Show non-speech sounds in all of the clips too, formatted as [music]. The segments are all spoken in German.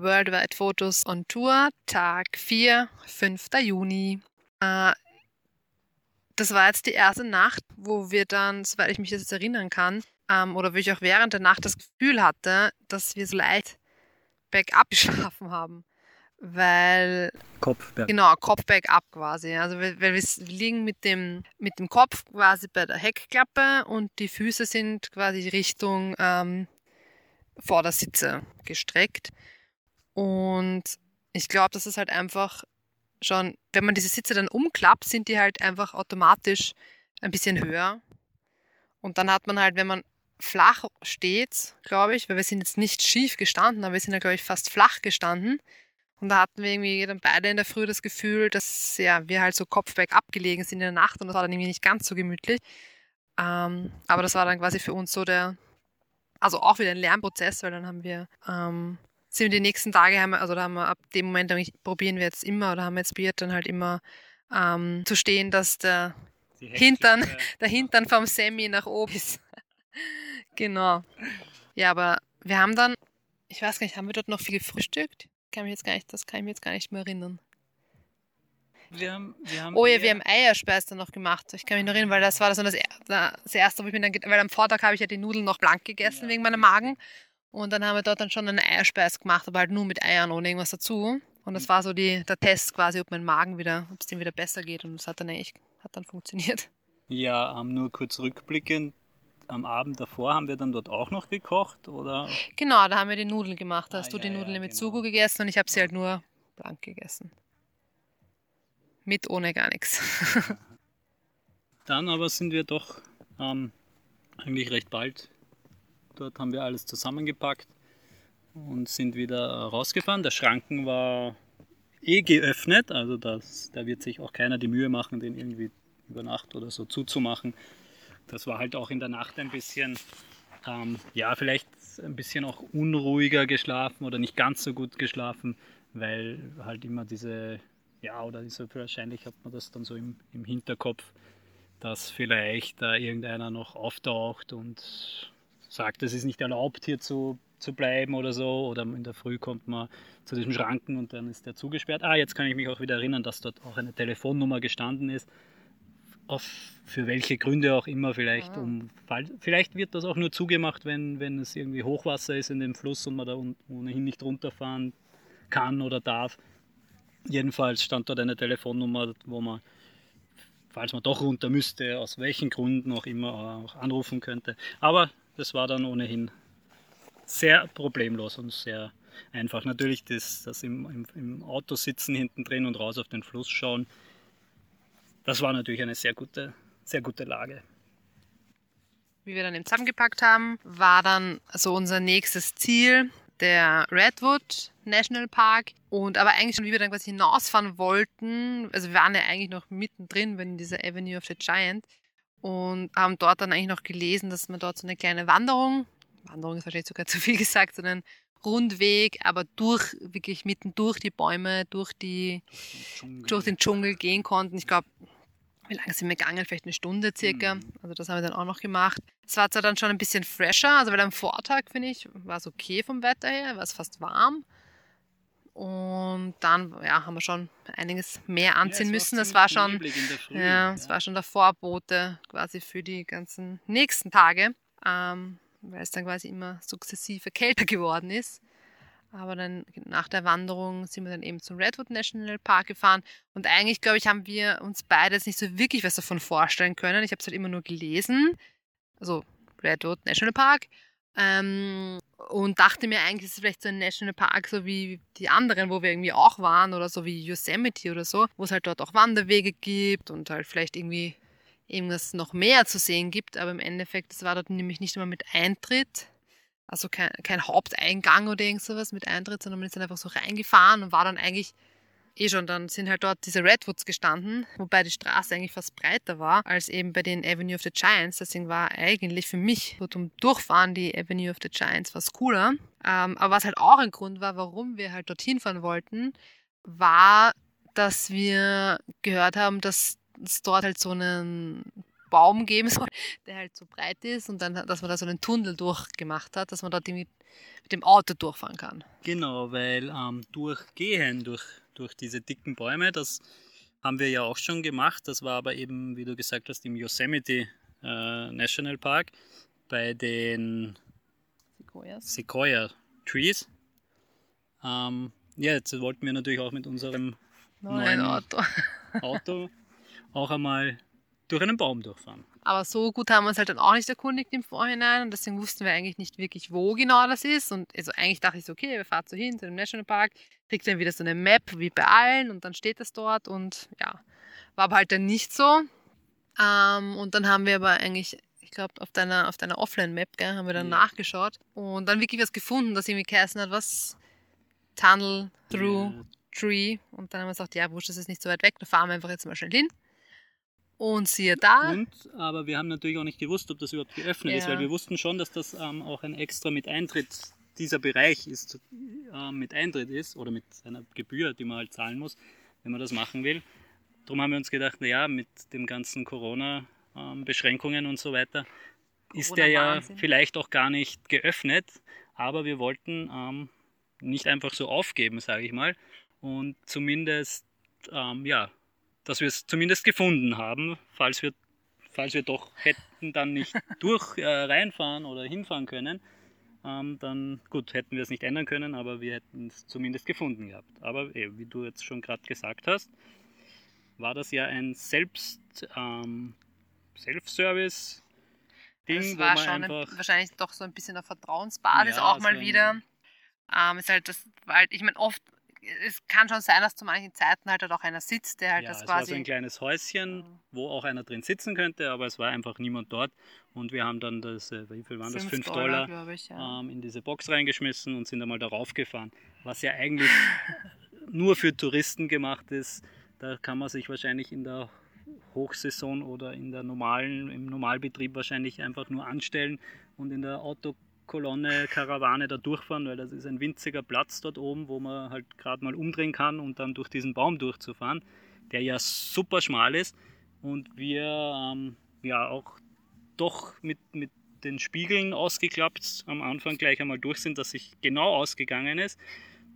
Worldwide Fotos on Tour, Tag 4, 5. Juni. Äh, das war jetzt die erste Nacht, wo wir dann, soweit ich mich jetzt erinnern kann, ähm, oder wo ich auch während der Nacht das Gefühl hatte, dass wir so leicht bergab [laughs] geschlafen haben. Weil. Kopf bergab. Genau, Kopf bergab quasi. Also, weil wir liegen mit dem, mit dem Kopf quasi bei der Heckklappe und die Füße sind quasi Richtung ähm, Vordersitze gestreckt. Und ich glaube, das ist halt einfach schon, wenn man diese Sitze dann umklappt, sind die halt einfach automatisch ein bisschen höher. Und dann hat man halt, wenn man flach steht, glaube ich, weil wir sind jetzt nicht schief gestanden, aber wir sind ja, glaube ich, fast flach gestanden. Und da hatten wir irgendwie dann beide in der Früh das Gefühl, dass ja, wir halt so kopfberg abgelegen sind in der Nacht und das war dann irgendwie nicht ganz so gemütlich. Ähm, aber das war dann quasi für uns so der, also auch wieder ein Lernprozess, weil dann haben wir ähm, sind wir die nächsten Tage, haben wir, also da haben wir ab dem Moment, probieren wir jetzt immer oder haben wir jetzt probiert, dann halt immer ähm, zu stehen, dass der Hintern, [laughs] der Hintern vom Semi nach oben ist. [laughs] genau. Ja, aber wir haben dann, ich weiß gar nicht, haben wir dort noch viel gefrühstückt? Kann mich jetzt gar nicht, das kann ich mir jetzt gar nicht mehr erinnern. Wir haben, wir haben oh ja, wir haben Eierspeis dann noch gemacht. Ich kann mich noch erinnern, weil das war das, das erste, wo ich mir dann, weil am Vortag habe ich ja die Nudeln noch blank gegessen ja. wegen meinem Magen. Und dann haben wir dort dann schon einen Eierspeis gemacht, aber halt nur mit Eiern, ohne irgendwas dazu. Und das mhm. war so die, der Test quasi, ob mein Magen wieder, ob es dem wieder besser geht. Und das hat dann eigentlich, hat dann funktioniert. Ja, um, nur kurz rückblickend. Am Abend davor haben wir dann dort auch noch gekocht, oder? Genau, da haben wir die Nudeln gemacht. Da hast ah, du ja, die Nudeln ja, mit genau. Sugo gegessen und ich habe sie halt nur blank gegessen. Mit ohne gar nichts. [laughs] dann aber sind wir doch ähm, eigentlich recht bald Dort haben wir alles zusammengepackt und sind wieder rausgefahren. Der Schranken war eh geöffnet, also das, da wird sich auch keiner die Mühe machen, den irgendwie über Nacht oder so zuzumachen. Das war halt auch in der Nacht ein bisschen, ähm, ja, vielleicht ein bisschen auch unruhiger geschlafen oder nicht ganz so gut geschlafen, weil halt immer diese, ja, oder diese, wahrscheinlich hat man das dann so im, im Hinterkopf, dass vielleicht da irgendeiner noch auftaucht und sagt, es ist nicht erlaubt, hier zu, zu bleiben oder so. Oder in der Früh kommt man zu diesem Schranken und dann ist der zugesperrt. Ah, jetzt kann ich mich auch wieder erinnern, dass dort auch eine Telefonnummer gestanden ist. Auf, für welche Gründe auch immer, vielleicht ah. um vielleicht wird das auch nur zugemacht, wenn, wenn es irgendwie Hochwasser ist in dem Fluss und man da ohnehin nicht runterfahren kann oder darf. Jedenfalls stand dort eine Telefonnummer, wo man, falls man doch runter müsste, aus welchen Gründen auch immer auch anrufen könnte. Aber das war dann ohnehin sehr problemlos und sehr einfach. Natürlich das, das im, im, im Auto sitzen hinten drin und raus auf den Fluss schauen, das war natürlich eine sehr gute, sehr gute Lage. Wie wir dann eben zusammengepackt haben, war dann so unser nächstes Ziel der Redwood National Park. Und aber eigentlich schon, wie wir dann quasi hinausfahren wollten, also wir waren ja eigentlich noch mittendrin in dieser Avenue of the Giant, und haben dort dann eigentlich noch gelesen, dass man dort so eine kleine Wanderung, Wanderung ist wahrscheinlich sogar [laughs] zu viel gesagt, so einen Rundweg, aber durch, wirklich mitten durch die Bäume, durch, die, durch den Dschungel gehen konnten. Ich glaube, wie lange sind wir gegangen? Vielleicht eine Stunde circa. Mhm. Also das haben wir dann auch noch gemacht. Es war zwar dann schon ein bisschen fresher, also weil am Vortag, finde ich, war es okay vom Wetter her, war es fast warm. Und dann ja, haben wir schon einiges mehr anziehen ja, müssen. Das war schon, ja, es war schon der Vorbote quasi für die ganzen nächsten Tage, ähm, weil es dann quasi immer sukzessive kälter geworden ist. Aber dann nach der Wanderung sind wir dann eben zum Redwood National Park gefahren. Und eigentlich, glaube ich, haben wir uns beide jetzt nicht so wirklich was davon vorstellen können. Ich habe es halt immer nur gelesen. Also Redwood National Park. Ähm, und dachte mir eigentlich, es ist vielleicht so ein Nationalpark, so wie die anderen, wo wir irgendwie auch waren, oder so wie Yosemite oder so, wo es halt dort auch Wanderwege gibt und halt vielleicht irgendwie irgendwas noch mehr zu sehen gibt. Aber im Endeffekt, es war dort nämlich nicht immer mit Eintritt, also kein, kein Haupteingang oder irgend sowas mit Eintritt, sondern man ist dann einfach so reingefahren und war dann eigentlich eh schon, dann sind halt dort diese Redwoods gestanden, wobei die Straße eigentlich fast breiter war als eben bei den Avenue of the Giants. Deswegen war eigentlich für mich so zum Durchfahren die Avenue of the Giants was cooler. Ähm, aber was halt auch ein Grund war, warum wir halt dorthin fahren wollten, war, dass wir gehört haben, dass es dort halt so einen Baum geben soll, [laughs] der halt so breit ist und dann, dass man da so einen Tunnel durchgemacht hat, dass man dort mit dem Auto durchfahren kann. Genau, weil ähm, durchgehen durch, durch diese dicken Bäume, das haben wir ja auch schon gemacht. Das war aber eben, wie du gesagt hast, im Yosemite äh, National Park bei den Sequoias. Sequoia Trees. Ähm, ja, jetzt wollten wir natürlich auch mit unserem Neuen neuen Auto. Auto [laughs] auch einmal durch einen Baum durchfahren. Aber so gut haben wir uns halt dann auch nicht erkundigt im Vorhinein und deswegen wussten wir eigentlich nicht wirklich, wo genau das ist. Und also eigentlich dachte ich so, okay, wir fahren so hin zu dem Nationalpark, kriegt dann wieder so eine Map wie bei allen und dann steht das dort und ja, war aber halt dann nicht so. Ähm, und dann haben wir aber eigentlich, ich glaube, auf deiner, auf deiner Offline-Map, haben wir dann Ja. nachgeschaut und dann wirklich was gefunden, das irgendwie geheißen hat, was Tunnel through Ja, Tree. Und dann haben wir gesagt, ja, wurscht, das ist nicht so weit weg, da fahren wir einfach jetzt mal schnell hin. Und siehe da, Und, aber wir haben natürlich auch nicht gewusst, ob das überhaupt geöffnet ist, Ja. weil wir wussten schon, dass das ähm, auch ein extra mit Eintritt, dieser Bereich ist, ähm, mit Eintritt ist oder mit einer Gebühr, die man halt zahlen muss, wenn man das machen will. Darum haben wir uns gedacht, naja, mit den ganzen Corona-Beschränkungen und so weiter ist der ja vielleicht auch gar nicht geöffnet, aber wir wollten ähm, nicht einfach so aufgeben, sage ich mal, und zumindest, ähm, ja, dass wir es zumindest gefunden haben, falls wir, falls wir doch hätten dann nicht [laughs] durch äh, reinfahren oder hinfahren können, ähm, dann gut, hätten wir es nicht ändern können, aber wir hätten es zumindest gefunden gehabt. Aber eh, wie du jetzt schon gerade gesagt hast, war das ja ein Selbst, ähm, Self-Service. Ding, das war schon ein, wahrscheinlich doch so ein bisschen auf Vertrauensbasis Ja, auch mal wieder. Ähm, ist halt das, weil ich meine, oft, es kann schon sein, dass zu manchen Zeiten halt, auch einer sitzt, der halt Ja, das es war quasi. so ein kleines Häuschen, wo auch einer drin sitzen könnte, aber es war einfach niemand dort. Und wir haben dann das, äh, wie viel waren das? 5 Dollar, glaube ich, ja. ähm, in diese Box reingeschmissen und sind einmal darauf gefahren. Was ja eigentlich [laughs] nur für Touristen gemacht ist. Da kann man sich wahrscheinlich in der Hochsaison oder in der normalen, im Normalbetrieb wahrscheinlich einfach nur anstellen und in der Autokolonne, Karawane da durchfahren, weil das ist ein winziger Platz dort oben, wo man halt gerade mal umdrehen kann und dann durch diesen Baum durchzufahren, der ja super schmal ist und wir ähm, ja auch doch mit, mit den Spiegeln ausgeklappt am Anfang gleich einmal durch sind, dass sich genau ausgegangen ist.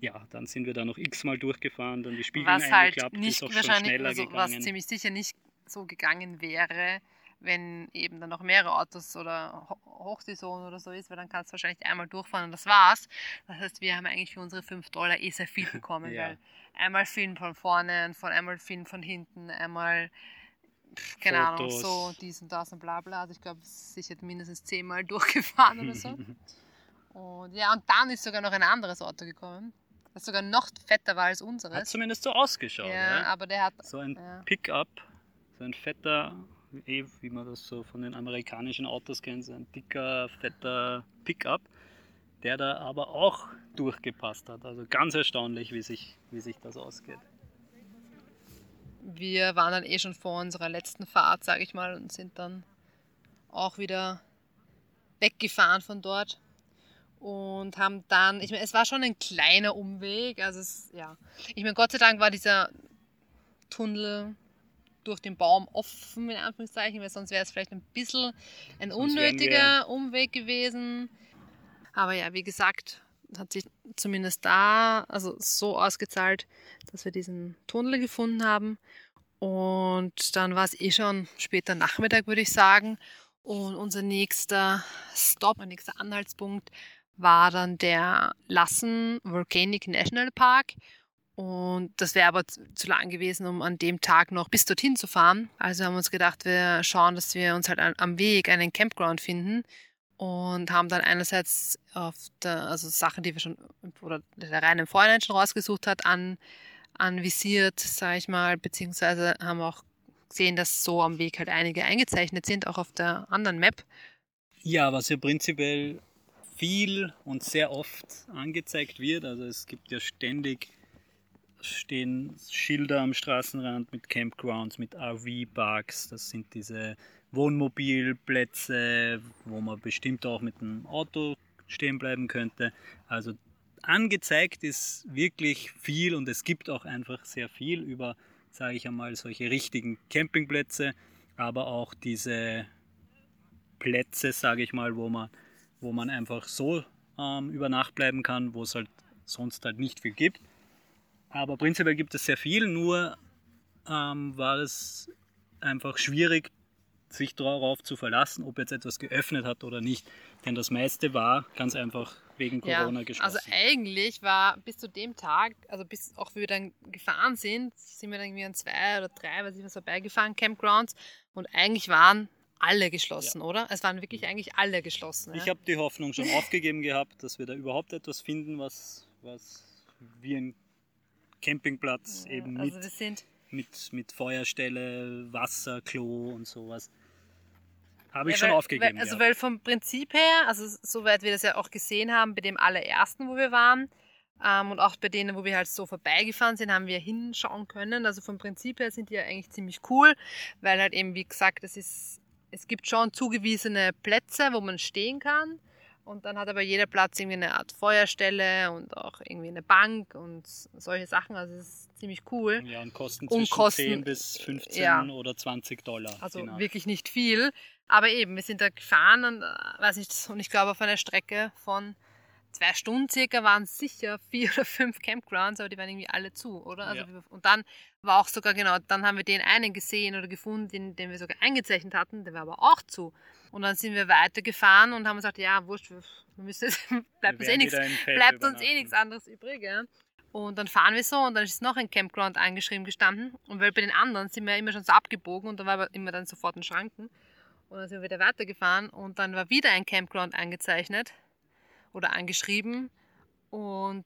Ja, dann sind wir da noch x-mal durchgefahren, dann die Spiegel was halt eingeklappt, nicht ist auch schon wahrscheinlich, schneller also, gegangen. was ziemlich sicher nicht so gegangen wäre, wenn eben dann noch mehrere Autos oder Hochsaison oder so ist, weil dann kannst du wahrscheinlich einmal durchfahren und das war's. Das heißt, wir haben eigentlich für unsere 5 Dollar eh sehr viel [laughs] bekommen, Ja. weil einmal Film von vorne, von einmal Film von hinten, einmal keine Ahnung, so dies und das und bla bla. Also ich glaube, sicher mindestens zehnmal [laughs] durchgefahren oder so. [laughs] Und ja, und dann ist sogar noch ein anderes Auto gekommen, das sogar noch fetter war als Hat unseres. zumindest so ausgeschaut. Ja, Ja, aber der hat So ein ja. Pickup, so ein fetter, eh, wie man das so von den amerikanischen Autos kennt, so ein dicker, fetter Pickup, der da aber auch durchgepasst hat. Also ganz erstaunlich, wie sich, wie sich das ausgeht. wir waren dann eh schon vor unserer letzten Fahrt, sage ich mal, und sind dann auch wieder weggefahren von dort und haben dann, ich meine, es war schon ein kleiner Umweg, also es, ja, ich meine, Gott sei Dank war dieser Tunnel durch den Baum offen, in Anführungszeichen, weil sonst wäre es vielleicht ein bisschen ein Sonst unnötiger Umweg gewesen. Aber ja, wie gesagt, hat sich zumindest da also so ausgezahlt, dass wir diesen Tunnel gefunden haben. Und dann war es eh schon später Nachmittag, würde ich sagen. Und unser nächster Stop, mein nächster Anhaltspunkt war dann der Lassen Volcanic National Park. Und das wäre aber zu lang gewesen, um an dem Tag noch bis dorthin zu fahren. Also haben wir uns gedacht, wir schauen, dass wir uns halt am Weg einen Campground finden und haben dann einerseits auf der, also Sachen, die wir schon, oder der Reine Vorhinein schon rausgesucht hat, an, anvisiert, sage ich mal, beziehungsweise haben auch gesehen, dass so am Weg halt einige eingezeichnet sind, auch auf der anderen Map. Ja, was ja prinzipiell viel und sehr oft angezeigt wird. Also es gibt ja ständig stehen Schilder am Straßenrand mit Campgrounds, mit RV-Parks. Das sind diese Wohnmobilplätze, wo man bestimmt auch mit dem Auto stehen bleiben könnte. Also angezeigt ist wirklich viel und es gibt auch einfach sehr viel über, sage ich einmal, solche richtigen Campingplätze, aber auch diese Plätze, sage ich mal, wo man, wo man einfach so ähm, über Nacht bleiben kann, wo es halt sonst halt nicht viel gibt. Aber prinzipiell gibt es sehr viel, nur ähm, war es einfach schwierig, sich darauf zu verlassen, ob jetzt etwas geöffnet hat oder nicht. Denn das meiste war ganz einfach wegen Corona ja, geschlossen. Also eigentlich war bis zu dem Tag, also bis auch wir dann gefahren sind, sind wir dann irgendwie an zwei oder drei, weiß ich was vorbeigefahren, Campgrounds und eigentlich waren alle geschlossen, ja. oder? Es waren wirklich eigentlich alle geschlossen. Ich ja? habe die Hoffnung schon [laughs] aufgegeben gehabt, dass wir da überhaupt etwas finden, was, was wie ein Campingplatz ja, eben also mit, mit, mit Feuerstelle, Wasser, Klo und sowas. Habe ich ja, schon weil, aufgegeben. Weil, also ja. weil vom Prinzip her, also soweit wir das ja auch gesehen haben, bei dem allerersten, wo wir waren, ähm, und auch bei denen, wo wir halt so vorbeigefahren sind, haben wir hinschauen können. Also vom Prinzip her sind die ja eigentlich ziemlich cool, weil halt eben, wie gesagt, es ist, es gibt schon zugewiesene Plätze, wo man stehen kann. Und dann hat aber jeder Platz irgendwie eine Art Feuerstelle und auch irgendwie eine Bank und solche Sachen. Also es ist ziemlich cool. Ja, und kosten zwischen und kosten, 10 bis 15 ja, oder 20 Dollar. Also wirklich nicht viel. Aber eben, wir sind da gefahren und, äh, weiß nicht, und ich glaube auf einer Strecke von zwei Stunden circa waren sicher vier oder fünf Campgrounds, aber die waren irgendwie alle zu, oder? Also ja. Und dann war auch sogar, genau, dann haben wir den einen gesehen oder gefunden, den, den wir sogar eingezeichnet hatten, der war aber auch zu. Und dann sind wir weitergefahren und haben gesagt, ja, wurscht, wir müssen jetzt, [laughs] bleibt uns eh nichts, bleibt uns eh nichts anderes übrig, ja. Und dann fahren wir so und dann ist noch ein Campground eingeschrieben gestanden. Und weil bei den anderen sind wir immer schon so abgebogen und da war immer dann sofort ein Schranken. Und dann sind wir wieder weitergefahren und dann war wieder ein Campground eingezeichnet oder angeschrieben. Und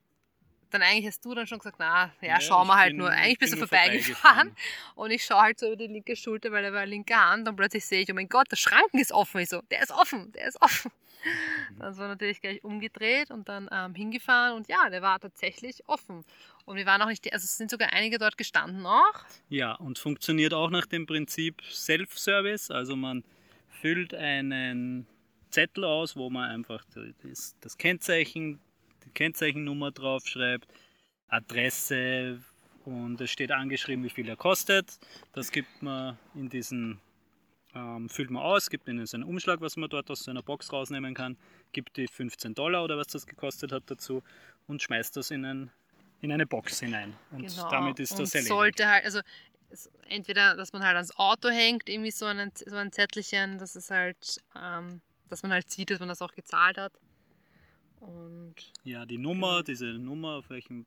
dann eigentlich hast du dann schon gesagt, na, ja, ja schauen wir halt bin, nur. Eigentlich bist du vorbeigefahren. Und ich schaue halt so über die linke Schulter, weil er war linke Hand. Und plötzlich sehe ich, oh mein Gott, der Schranken ist offen. Ich so, der ist offen, der ist offen. Mhm. Dann war natürlich gleich umgedreht und dann ähm, hingefahren. Und ja, der war tatsächlich offen. Und wir waren auch nicht, also es sind sogar einige dort gestanden noch. Ja, und funktioniert auch nach dem Prinzip Self-Service. Also man füllt einen Zettel aus, wo man einfach das, das Kennzeichen, die Kennzeichennummer draufschreibt, Adresse und es steht angeschrieben, wie viel er kostet. Das gibt man in diesen, ähm, füllt man aus, gibt ihnen so einen Umschlag, was man dort aus so einer Box rausnehmen kann, gibt die 15 Dollar oder was das gekostet hat dazu und schmeißt das in, ein, in eine Box hinein. Und genau. damit ist das erledigt. Sollte halt, also entweder, dass man halt ans Auto hängt, irgendwie so, einen, so ein Zettelchen, dass es halt, ähm, dass man halt sieht, dass man das auch gezahlt hat. Und ja, die Nummer, diese Nummer, auf welchem,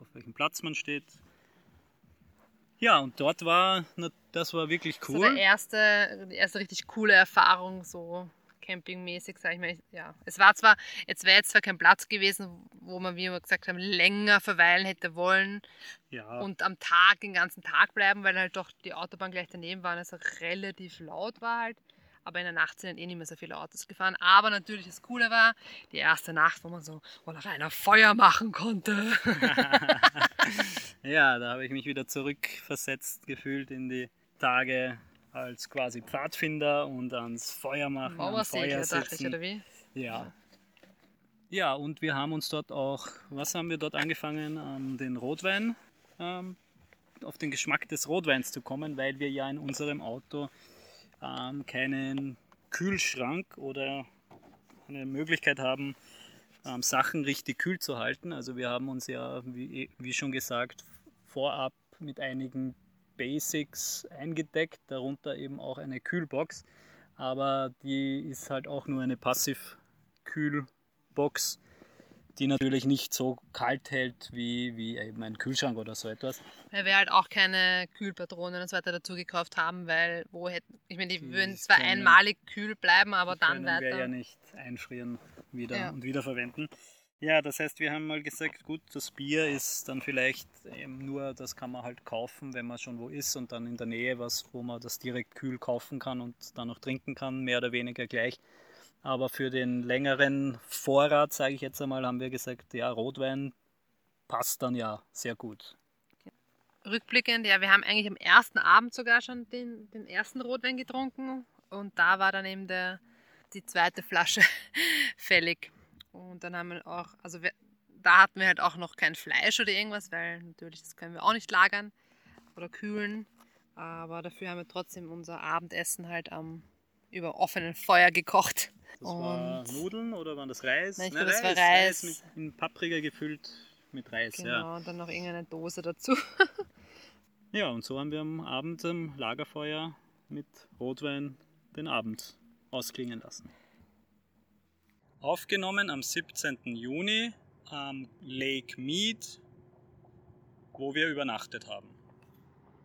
auf welchem Platz man steht. Ja, und dort war, das war wirklich cool. Das war erste, die erste richtig coole Erfahrung, so campingmäßig, sage ich mal. Ja, es war zwar, jetzt wäre jetzt zwar kein Platz gewesen, wo man, wie wir gesagt haben, länger verweilen hätte wollen ja. und am Tag, den ganzen Tag bleiben, weil halt doch die Autobahn gleich daneben war und es relativ laut war halt. Aber in der Nacht sind eh nicht mehr so viele Autos gefahren. Aber natürlich das Coole war, die erste Nacht, wo man so wo nach einer Feuer machen konnte. [laughs] ja, da habe ich mich wieder zurückversetzt gefühlt in die Tage als quasi Pfadfinder und ans Feuer machen, Feuer dachte ich, oder wie? Ja. Ja, und wir haben uns dort auch, was haben wir dort angefangen, um, den Rotwein, ähm, auf den Geschmack des Rotweins zu kommen, weil wir ja in unserem Auto ähm, keinen Kühlschrank oder eine Möglichkeit haben, ähm, Sachen richtig kühl zu halten. Also wir haben uns ja, wie, wie schon gesagt, vorab mit einigen Basics eingedeckt, darunter eben auch eine Kühlbox. Aber die ist halt auch nur eine Passiv-Kühlbox, die natürlich nicht so kalt hält wie, wie eben ein Kühlschrank oder so etwas. Weil wir halt auch keine Kühlpatronen und so weiter dazu gekauft haben, weil wo hätten, ich meine, die, die würden zwar können, einmalig kühl bleiben, aber dann weiter. wir ja nicht einfrieren wieder ja. und wiederverwenden. Ja, das heißt, wir haben mal gesagt, gut, das Bier ist dann vielleicht eben nur, das kann man halt kaufen, wenn man schon wo ist und dann in der Nähe was, wo man das direkt kühl kaufen kann und dann noch trinken kann, mehr oder weniger gleich. Aber für den längeren Vorrat, sage ich jetzt einmal, haben wir gesagt, ja, Rotwein passt dann ja sehr gut. Rückblickend, ja, wir haben eigentlich am ersten Abend sogar schon den, den ersten Rotwein getrunken und da war dann eben der, die zweite Flasche [laughs] fällig. Und dann haben wir auch, also wir, da hatten wir halt auch noch kein Fleisch oder irgendwas, weil natürlich das können wir auch nicht lagern oder kühlen. Aber dafür haben wir trotzdem unser Abendessen halt am über offenen Feuer gekocht. Das war Und- Nudeln oder waren das Reis? Nein, ich Nein, glaube, das war Reis. mit, in Paprika gefüllt mit Reis, Genau, ja. und dann noch irgendeine Dose dazu. [laughs] Ja, und so haben wir am Abend am Lagerfeuer mit Rotwein den Abend ausklingen lassen. Aufgenommen am 17. Juni am Lake Mead, wo wir übernachtet haben.